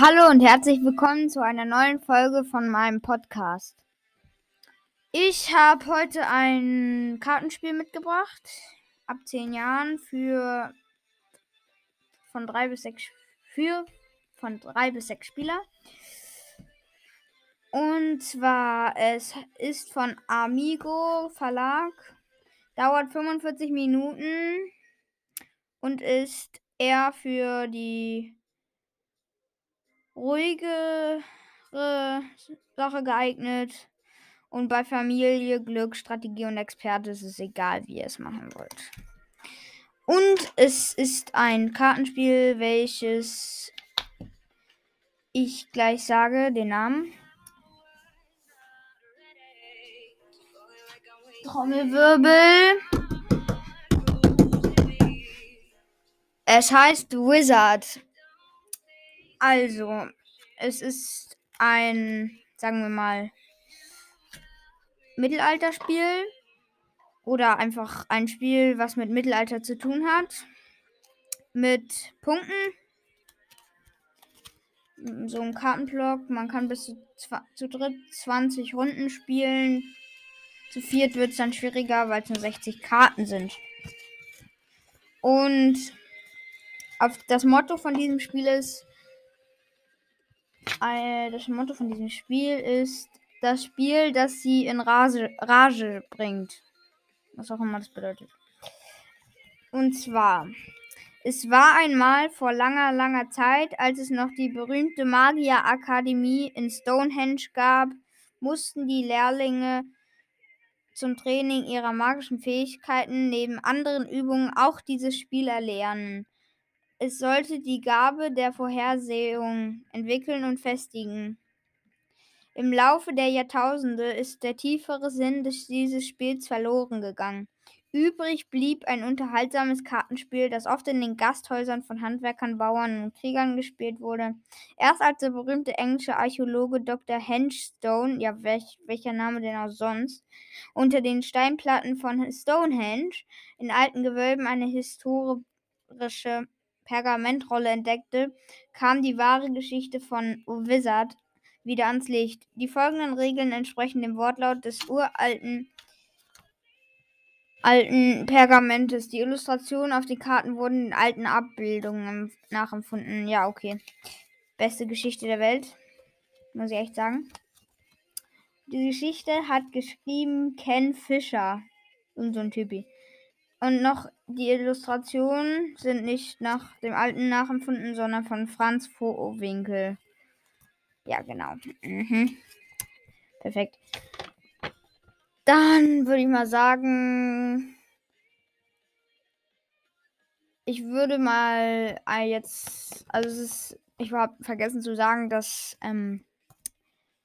Hallo und herzlich willkommen zu einer neuen Folge von meinem Podcast. Ich habe heute ein Kartenspiel mitgebracht, ab 10 Jahren für von 3 bis 6 für von 3 bis 6 Spieler. Und zwar es ist von Amigo Verlag, dauert 45 Minuten und ist eher für die ruhigere Sache geeignet. Und bei Familie, Glück, Strategie und Experte ist es egal, wie ihr es machen wollt. Und es ist ein Kartenspiel, welches ich gleich sage, den Namen. Trommelwirbel. Es heißt Wizard. Also, es ist ein, sagen wir mal, Mittelalterspiel oder einfach ein Spiel, was mit Mittelalter zu tun hat. Mit Punkten. So ein Kartenblock. Man kann bis zu, zu dritt 20 Runden spielen. Zu viert wird es dann schwieriger, weil es nur 60 Karten sind. Und das Motto von diesem Spiel ist äh, das Motto von diesem Spiel ist das Spiel, das sie in Rage, Rage bringt. Was auch immer das bedeutet. Und zwar, es war einmal vor langer, langer Zeit, als es noch die berühmte Magierakademie in Stonehenge gab, mussten die Lehrlinge zum Training ihrer magischen Fähigkeiten neben anderen Übungen auch dieses Spiel erlernen. Es sollte die Gabe der Vorhersehung entwickeln und festigen. Im Laufe der Jahrtausende ist der tiefere Sinn dieses Spiels verloren gegangen. Übrig blieb ein unterhaltsames Kartenspiel, das oft in den Gasthäusern von Handwerkern, Bauern und Kriegern gespielt wurde. Erst als der berühmte englische Archäologe Dr. Hengstone, ja welch, welcher Name denn auch sonst, unter den Steinplatten von Stonehenge in alten Gewölben eine historische Pergamentrolle entdeckte, kam die wahre Geschichte von Wizard wieder ans Licht. Die folgenden Regeln entsprechen dem Wortlaut des uralten alten Pergamentes. Die Illustrationen auf den Karten wurden in alten Abbildungen nachempfunden. Ja, okay. Beste Geschichte der Welt. Muss ich echt sagen. Die Geschichte hat geschrieben Ken Fischer. Und so ein Typi. Und noch die Illustrationen sind nicht nach dem alten nachempfunden, sondern von Franz Vohwinkel. Ja, genau. Mhm. Perfekt. Dann würde ich mal sagen, ich würde mal äh, jetzt, also es ist, ich habe vergessen zu sagen, dass ähm,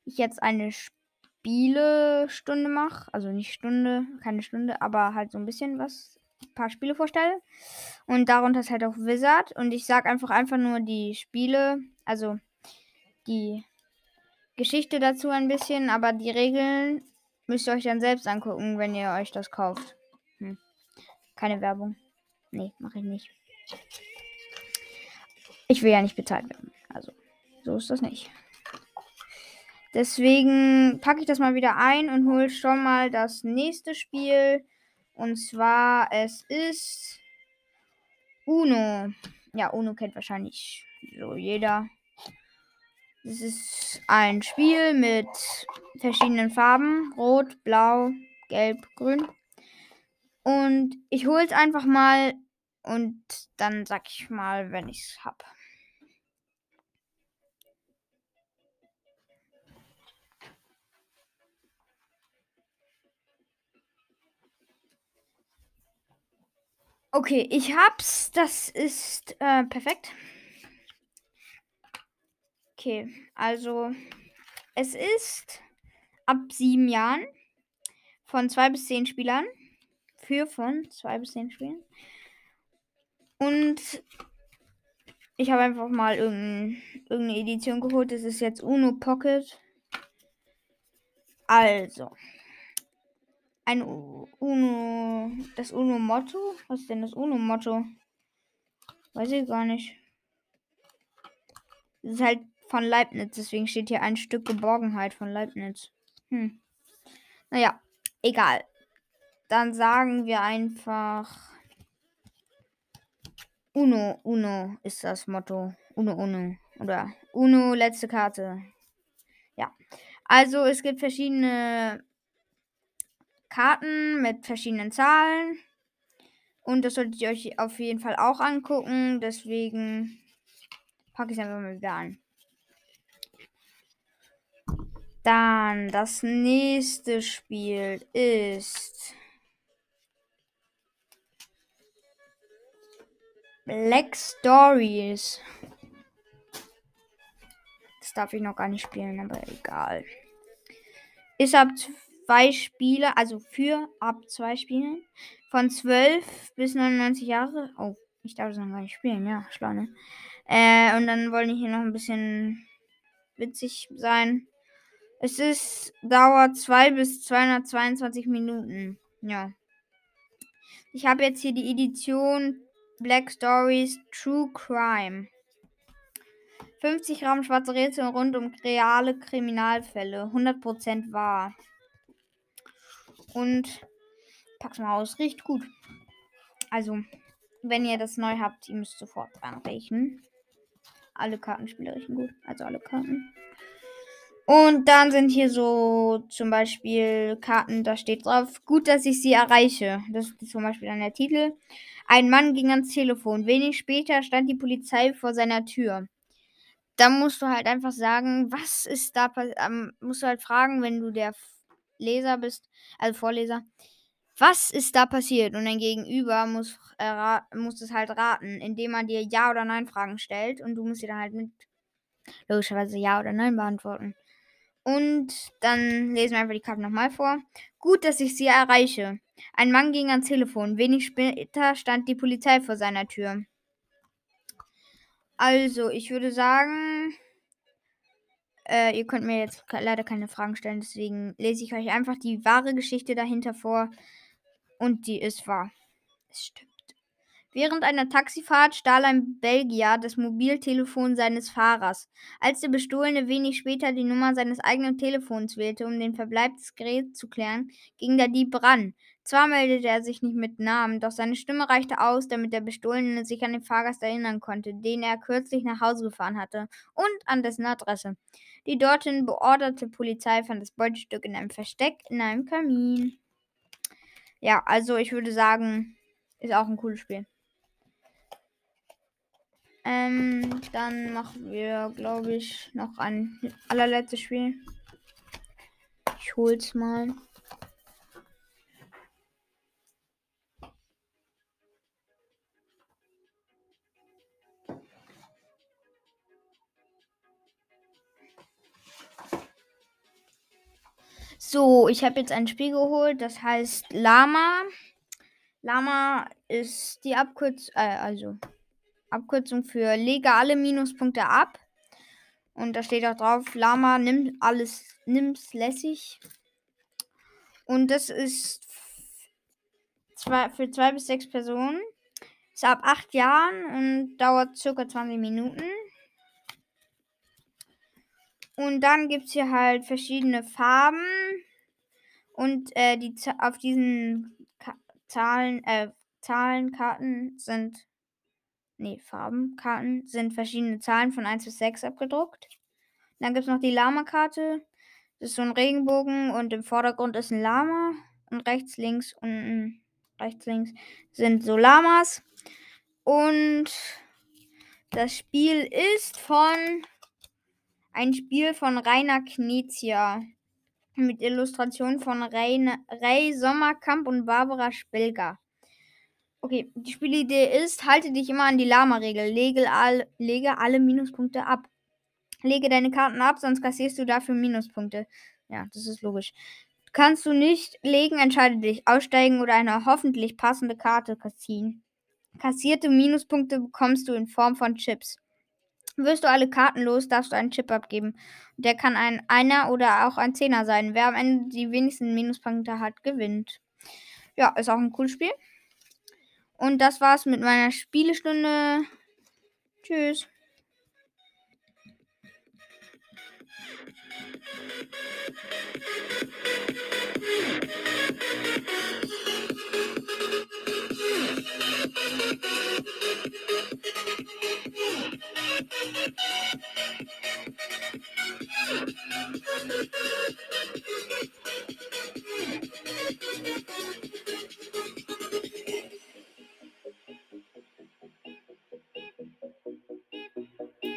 ich jetzt eine Spielestunde mache. Also nicht Stunde, keine Stunde, aber halt so ein bisschen was paar Spiele vorstelle. Und darunter ist halt auch Wizard. Und ich sage einfach einfach nur die Spiele, also die Geschichte dazu ein bisschen, aber die Regeln müsst ihr euch dann selbst angucken, wenn ihr euch das kauft. Hm. Keine Werbung. Nee, mache ich nicht. Ich will ja nicht bezahlt werden. Also, so ist das nicht. Deswegen packe ich das mal wieder ein und hole schon mal das nächste Spiel. Und zwar, es ist Uno. Ja, Uno kennt wahrscheinlich so jeder. Es ist ein Spiel mit verschiedenen Farben. Rot, Blau, Gelb, Grün. Und ich hole es einfach mal und dann sag ich mal, wenn ich es habe. Okay, ich hab's. Das ist äh, perfekt. Okay, also es ist ab sieben Jahren von zwei bis zehn Spielern. Für von zwei bis zehn Spielen. Und Ich habe einfach mal irgendein, irgendeine Edition geholt. Das ist jetzt Uno Pocket. Also. Ein Uno. Das Uno Motto? Was ist denn das Uno Motto? Weiß ich gar nicht. Das ist halt von Leibniz, deswegen steht hier ein Stück Geborgenheit von Leibniz. Hm. Naja, egal. Dann sagen wir einfach. Uno, Uno ist das Motto. Uno, Uno. Oder Uno, letzte Karte. Ja. Also es gibt verschiedene Karten mit verschiedenen Zahlen. Und das solltet ihr euch auf jeden Fall auch angucken. Deswegen packe ich es einfach mal wieder an. Dann das nächste Spiel ist Black Stories. Das darf ich noch gar nicht spielen, aber egal. Ist ab zwei Spiele, also für ab zwei Spielen. Von 12 bis 99 Jahre. Oh, ich darf es noch gar nicht spielen, ja, Schleune. Äh, und dann wollen wir hier noch ein bisschen witzig sein. Es ist, dauert 2 bis 222 Minuten. Ja. Ich habe jetzt hier die Edition Black Stories True Crime. 50 Gramm schwarze Rätsel rund um reale Kriminalfälle. 100% wahr. Und pack's mal aus. Riecht gut. Also, wenn ihr das neu habt, ihr müsst sofort anrechnen. Alle Kartenspiele riechen gut. Also alle Karten. Und dann sind hier so zum Beispiel Karten, da steht drauf, gut, dass ich sie erreiche. Das ist zum Beispiel dann der Titel. Ein Mann ging ans Telefon. Wenig später stand die Polizei vor seiner Tür. Da musst du halt einfach sagen, was ist da passiert? Ähm, musst du halt fragen, wenn du der Leser bist, also Vorleser, was ist da passiert? Und dein Gegenüber muss, äh, muss es halt raten, indem man dir Ja- oder Nein-Fragen stellt und du musst sie dann halt mit logischerweise Ja oder Nein beantworten. Und dann lesen wir einfach die Karte nochmal vor. Gut, dass ich sie erreiche. Ein Mann ging ans Telefon. Wenig später stand die Polizei vor seiner Tür. Also, ich würde sagen, äh, ihr könnt mir jetzt leider keine Fragen stellen, deswegen lese ich euch einfach die wahre Geschichte dahinter vor. Und die ist wahr. Es stimmt. Während einer Taxifahrt stahl ein Belgier das Mobiltelefon seines Fahrers. Als der Bestohlene wenig später die Nummer seines eigenen Telefons wählte, um den Verbleib des Geräts zu klären, ging der Dieb ran. Zwar meldete er sich nicht mit Namen, doch seine Stimme reichte aus, damit der Bestohlene sich an den Fahrgast erinnern konnte, den er kürzlich nach Hause gefahren hatte, und an dessen Adresse. Die dorthin beorderte Polizei fand das Beutestück in einem Versteck in einem Kamin. Ja, also ich würde sagen, ist auch ein cooles Spiel. Ähm, dann machen wir, glaube ich, noch ein allerletztes Spiel. Ich hol's mal. So, ich habe jetzt ein Spiel geholt, das heißt Lama. Lama ist die Abkürzung, äh, also Abkürzung für lege alle Minuspunkte ab. Und da steht auch drauf, Lama nimmt alles, nimm's lässig. Und das ist zwei, für zwei bis sechs Personen. Ist ab acht Jahren und dauert circa 20 Minuten. Und dann gibt es hier halt verschiedene Farben. Und äh, die auf diesen Ka Zahlen, äh, Zahlenkarten sind nee, Farbenkarten sind verschiedene Zahlen von 1 bis 6 abgedruckt. Dann gibt es noch die Lama-Karte. Das ist so ein Regenbogen und im Vordergrund ist ein Lama. Und rechts, links und rechts, links sind so Lamas. Und das Spiel ist von ein Spiel von Rainer Knizia mit Illustrationen von Ray Sommerkamp und Barbara Spelger. Okay, die Spielidee ist, halte dich immer an die Lama-Regel. Lege, all, lege alle Minuspunkte ab. Lege deine Karten ab, sonst kassierst du dafür Minuspunkte. Ja, das ist logisch. Kannst du nicht legen, entscheide dich. Aussteigen oder eine hoffentlich passende Karte ziehen. Kassierte Minuspunkte bekommst du in Form von Chips. Wirst du alle Karten los, darfst du einen Chip abgeben. Der kann ein Einer oder auch ein Zehner sein. Wer am Ende die wenigsten Minuspunkte hat, gewinnt. Ja, ist auch ein cooles Spiel. Und das war's mit meiner Spielestunde. Tschüss.